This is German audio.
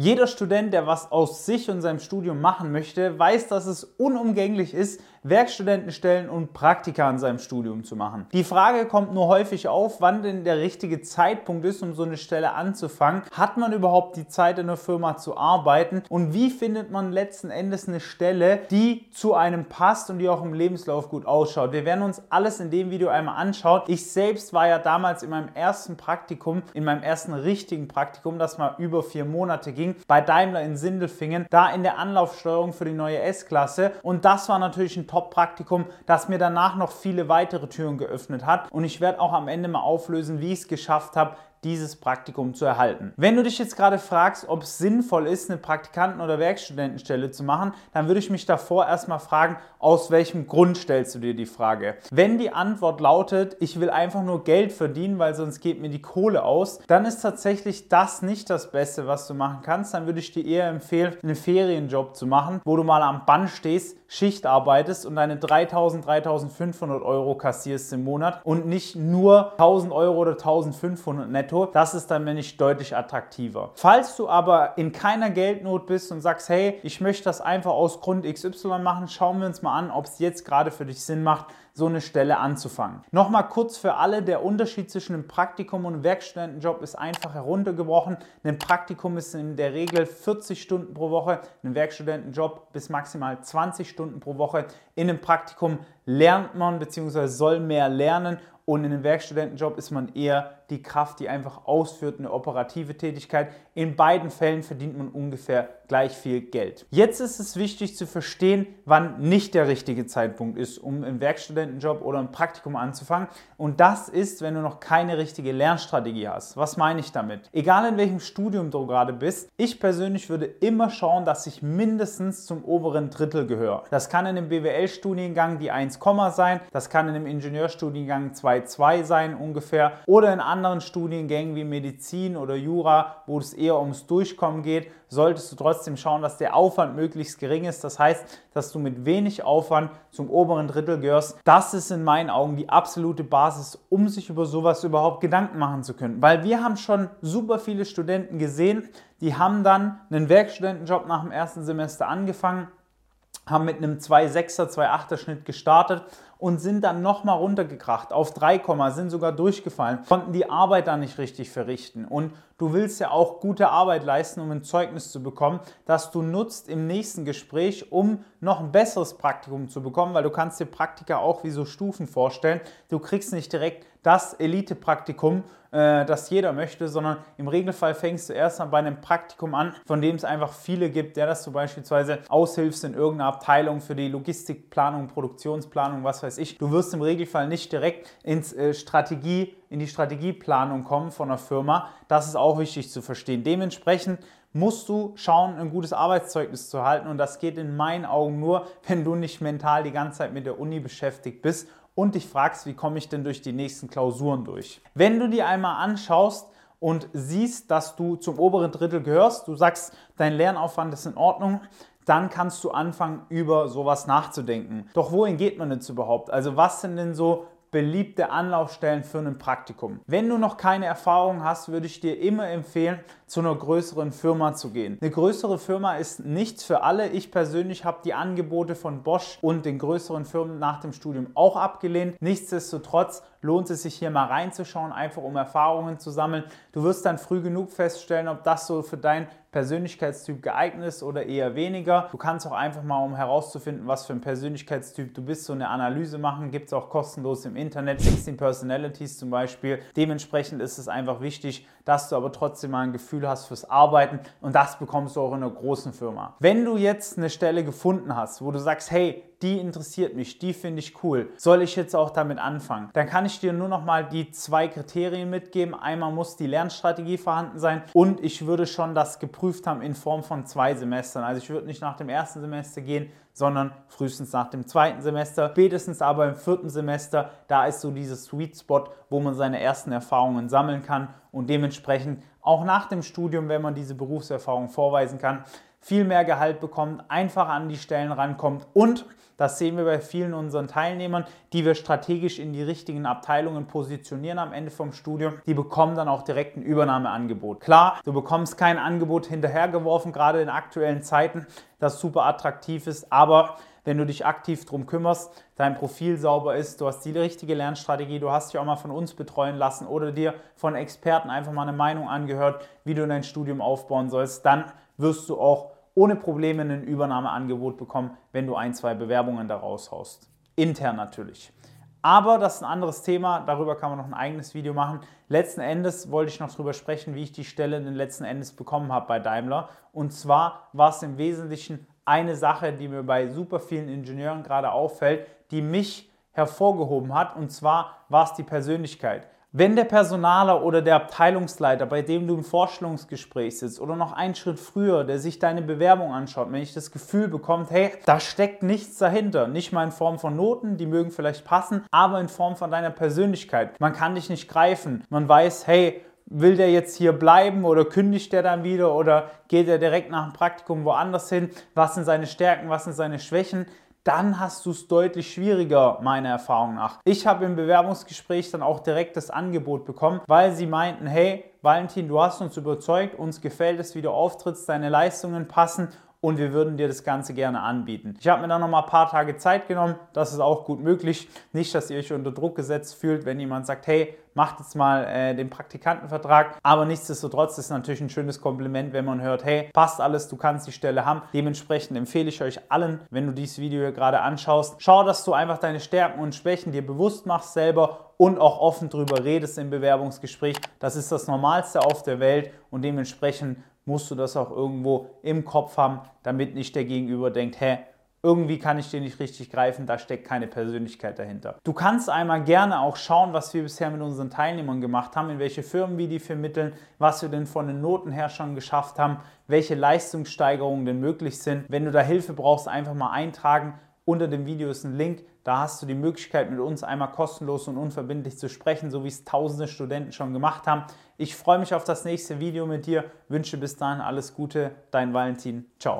Jeder Student, der was aus sich und seinem Studium machen möchte, weiß, dass es unumgänglich ist, Werkstudentenstellen und Praktika in seinem Studium zu machen. Die Frage kommt nur häufig auf, wann denn der richtige Zeitpunkt ist, um so eine Stelle anzufangen. Hat man überhaupt die Zeit in der Firma zu arbeiten und wie findet man letzten Endes eine Stelle, die zu einem passt und die auch im Lebenslauf gut ausschaut? Wir werden uns alles in dem Video einmal anschauen. Ich selbst war ja damals in meinem ersten Praktikum, in meinem ersten richtigen Praktikum, das mal über vier Monate ging, bei Daimler in Sindelfingen, da in der Anlaufsteuerung für die neue S-Klasse und das war natürlich ein Top-Praktikum, das mir danach noch viele weitere Türen geöffnet hat. Und ich werde auch am Ende mal auflösen, wie ich es geschafft habe, dieses Praktikum zu erhalten. Wenn du dich jetzt gerade fragst, ob es sinnvoll ist, eine Praktikanten- oder Werkstudentenstelle zu machen, dann würde ich mich davor erstmal fragen, aus welchem Grund stellst du dir die Frage? Wenn die Antwort lautet, ich will einfach nur Geld verdienen, weil sonst geht mir die Kohle aus, dann ist tatsächlich das nicht das Beste, was du machen kannst. Dann würde ich dir eher empfehlen, einen Ferienjob zu machen, wo du mal am Band stehst, Schicht arbeitest und deine 3000, 3500 Euro kassierst im Monat und nicht nur 1000 Euro oder 1500 netto netto. Das ist dann, wenn ich deutlich attraktiver. Falls du aber in keiner Geldnot bist und sagst, hey, ich möchte das einfach aus Grund XY machen, schauen wir uns mal an, ob es jetzt gerade für dich Sinn macht, so eine Stelle anzufangen. Nochmal kurz für alle, der Unterschied zwischen einem Praktikum und einem Werkstudentenjob ist einfach heruntergebrochen. Ein Praktikum ist in der Regel 40 Stunden pro Woche, ein Werkstudentenjob bis maximal 20 Stunden pro Woche. In einem Praktikum lernt man bzw. soll mehr lernen und in einem Werkstudentenjob ist man eher die Kraft, die einfach ausführt, eine operative Tätigkeit. In beiden Fällen verdient man ungefähr gleich viel Geld. Jetzt ist es wichtig zu verstehen, wann nicht der richtige Zeitpunkt ist, um im Werkstudentenjob oder im Praktikum anzufangen. Und das ist, wenn du noch keine richtige Lernstrategie hast. Was meine ich damit? Egal in welchem Studium du gerade bist, ich persönlich würde immer schauen, dass ich mindestens zum oberen Drittel gehöre. Das kann in einem BWL-Studiengang die 1, sein, das kann in einem Ingenieurstudiengang 2,2 sein ungefähr oder in anderen Studiengängen wie Medizin oder Jura, wo es eher ums Durchkommen geht, solltest du trotzdem schauen, dass der Aufwand möglichst gering ist. Das heißt, dass du mit wenig Aufwand zum oberen Drittel gehörst. Das ist in meinen Augen die absolute Basis, um sich über sowas überhaupt Gedanken machen zu können. Weil wir haben schon super viele Studenten gesehen, die haben dann einen Werkstudentenjob nach dem ersten Semester angefangen, haben mit einem 2,6er, 2,8er Schnitt gestartet und sind dann nochmal runtergekracht auf 3, sind sogar durchgefallen, konnten die Arbeit dann nicht richtig verrichten. Und du willst ja auch gute Arbeit leisten, um ein Zeugnis zu bekommen, das du nutzt im nächsten Gespräch, um noch ein besseres Praktikum zu bekommen, weil du kannst dir Praktika auch wie so Stufen vorstellen. Du kriegst nicht direkt das Elite-Praktikum, äh, das jeder möchte, sondern im Regelfall fängst du erst mal bei einem Praktikum an, von dem es einfach viele gibt, der das du beispielsweise aushilfst in irgendeiner Abteilung für die Logistikplanung, Produktionsplanung, was weiß ich. Du wirst im Regelfall nicht direkt ins äh, Strategie, in die Strategieplanung kommen von einer Firma. Das ist auch wichtig zu verstehen. Dementsprechend musst du schauen, ein gutes Arbeitszeugnis zu halten. Und das geht in meinen Augen nur, wenn du nicht mental die ganze Zeit mit der Uni beschäftigt bist und dich fragst, wie komme ich denn durch die nächsten Klausuren durch. Wenn du dir einmal anschaust, und siehst, dass du zum oberen Drittel gehörst, du sagst, dein Lernaufwand ist in Ordnung, dann kannst du anfangen, über sowas nachzudenken. Doch wohin geht man jetzt überhaupt? Also was sind denn so beliebte Anlaufstellen für ein Praktikum. Wenn du noch keine Erfahrung hast, würde ich dir immer empfehlen, zu einer größeren Firma zu gehen. Eine größere Firma ist nichts für alle. Ich persönlich habe die Angebote von Bosch und den größeren Firmen nach dem Studium auch abgelehnt. Nichtsdestotrotz lohnt es sich hier mal reinzuschauen, einfach um Erfahrungen zu sammeln. Du wirst dann früh genug feststellen, ob das so für dein Persönlichkeitstyp geeignet ist oder eher weniger. Du kannst auch einfach mal, um herauszufinden, was für ein Persönlichkeitstyp du bist, so eine Analyse machen. Gibt es auch kostenlos im Internet, 16 Personalities zum Beispiel. Dementsprechend ist es einfach wichtig, dass du aber trotzdem mal ein Gefühl hast fürs Arbeiten und das bekommst du auch in einer großen Firma. Wenn du jetzt eine Stelle gefunden hast, wo du sagst, hey, die interessiert mich, die finde ich cool. Soll ich jetzt auch damit anfangen? Dann kann ich dir nur noch mal die zwei Kriterien mitgeben. Einmal muss die Lernstrategie vorhanden sein und ich würde schon das geprüft haben in Form von zwei Semestern. Also ich würde nicht nach dem ersten Semester gehen, sondern frühestens nach dem zweiten Semester, spätestens aber im vierten Semester, da ist so dieses Sweet Spot, wo man seine ersten Erfahrungen sammeln kann und dementsprechend auch nach dem Studium, wenn man diese Berufserfahrung vorweisen kann, viel mehr Gehalt bekommt, einfach an die Stellen rankommt und das sehen wir bei vielen unseren Teilnehmern, die wir strategisch in die richtigen Abteilungen positionieren am Ende vom Studium. Die bekommen dann auch direkt ein Übernahmeangebot. Klar, du bekommst kein Angebot hinterhergeworfen, gerade in aktuellen Zeiten, das super attraktiv ist, aber wenn du dich aktiv darum kümmerst, dein Profil sauber ist, du hast die richtige Lernstrategie, du hast dich auch mal von uns betreuen lassen oder dir von Experten einfach mal eine Meinung angehört, wie du dein Studium aufbauen sollst, dann wirst du auch ohne Probleme ein Übernahmeangebot bekommen, wenn du ein, zwei Bewerbungen daraus haust. Intern natürlich. Aber das ist ein anderes Thema, darüber kann man noch ein eigenes Video machen. Letzten Endes wollte ich noch darüber sprechen, wie ich die Stelle den letzten Endes bekommen habe bei Daimler. Und zwar war es im Wesentlichen eine Sache, die mir bei super vielen Ingenieuren gerade auffällt, die mich hervorgehoben hat. Und zwar war es die Persönlichkeit. Wenn der Personaler oder der Abteilungsleiter, bei dem du im Vorstellungsgespräch sitzt oder noch einen Schritt früher, der sich deine Bewerbung anschaut, wenn ich das Gefühl bekommt, hey, da steckt nichts dahinter, nicht mal in Form von Noten, die mögen vielleicht passen, aber in Form von deiner Persönlichkeit. Man kann dich nicht greifen. Man weiß, hey, will der jetzt hier bleiben oder kündigt der dann wieder oder geht er direkt nach dem Praktikum woanders hin? Was sind seine Stärken, was sind seine Schwächen? Dann hast du es deutlich schwieriger, meiner Erfahrung nach. Ich habe im Bewerbungsgespräch dann auch direkt das Angebot bekommen, weil sie meinten, hey, Valentin, du hast uns überzeugt, uns gefällt es, wie du auftrittst, deine Leistungen passen und wir würden dir das Ganze gerne anbieten. Ich habe mir dann noch mal ein paar Tage Zeit genommen, das ist auch gut möglich. Nicht, dass ihr euch unter Druck gesetzt fühlt, wenn jemand sagt, hey, macht jetzt mal äh, den Praktikantenvertrag. Aber nichtsdestotrotz ist natürlich ein schönes Kompliment, wenn man hört, hey, passt alles, du kannst die Stelle haben. Dementsprechend empfehle ich euch allen, wenn du dieses Video hier gerade anschaust, schau, dass du einfach deine Stärken und Schwächen dir bewusst machst selber und auch offen darüber redest im Bewerbungsgespräch. Das ist das Normalste auf der Welt und dementsprechend musst du das auch irgendwo im Kopf haben, damit nicht der Gegenüber denkt, hä, irgendwie kann ich den nicht richtig greifen, da steckt keine Persönlichkeit dahinter. Du kannst einmal gerne auch schauen, was wir bisher mit unseren Teilnehmern gemacht haben, in welche Firmen wir die vermitteln, was wir denn von den Noten her schon geschafft haben, welche Leistungssteigerungen denn möglich sind. Wenn du da Hilfe brauchst, einfach mal eintragen. Unter dem Video ist ein Link, da hast du die Möglichkeit, mit uns einmal kostenlos und unverbindlich zu sprechen, so wie es tausende Studenten schon gemacht haben. Ich freue mich auf das nächste Video mit dir, wünsche bis dahin alles Gute, dein Valentin. Ciao.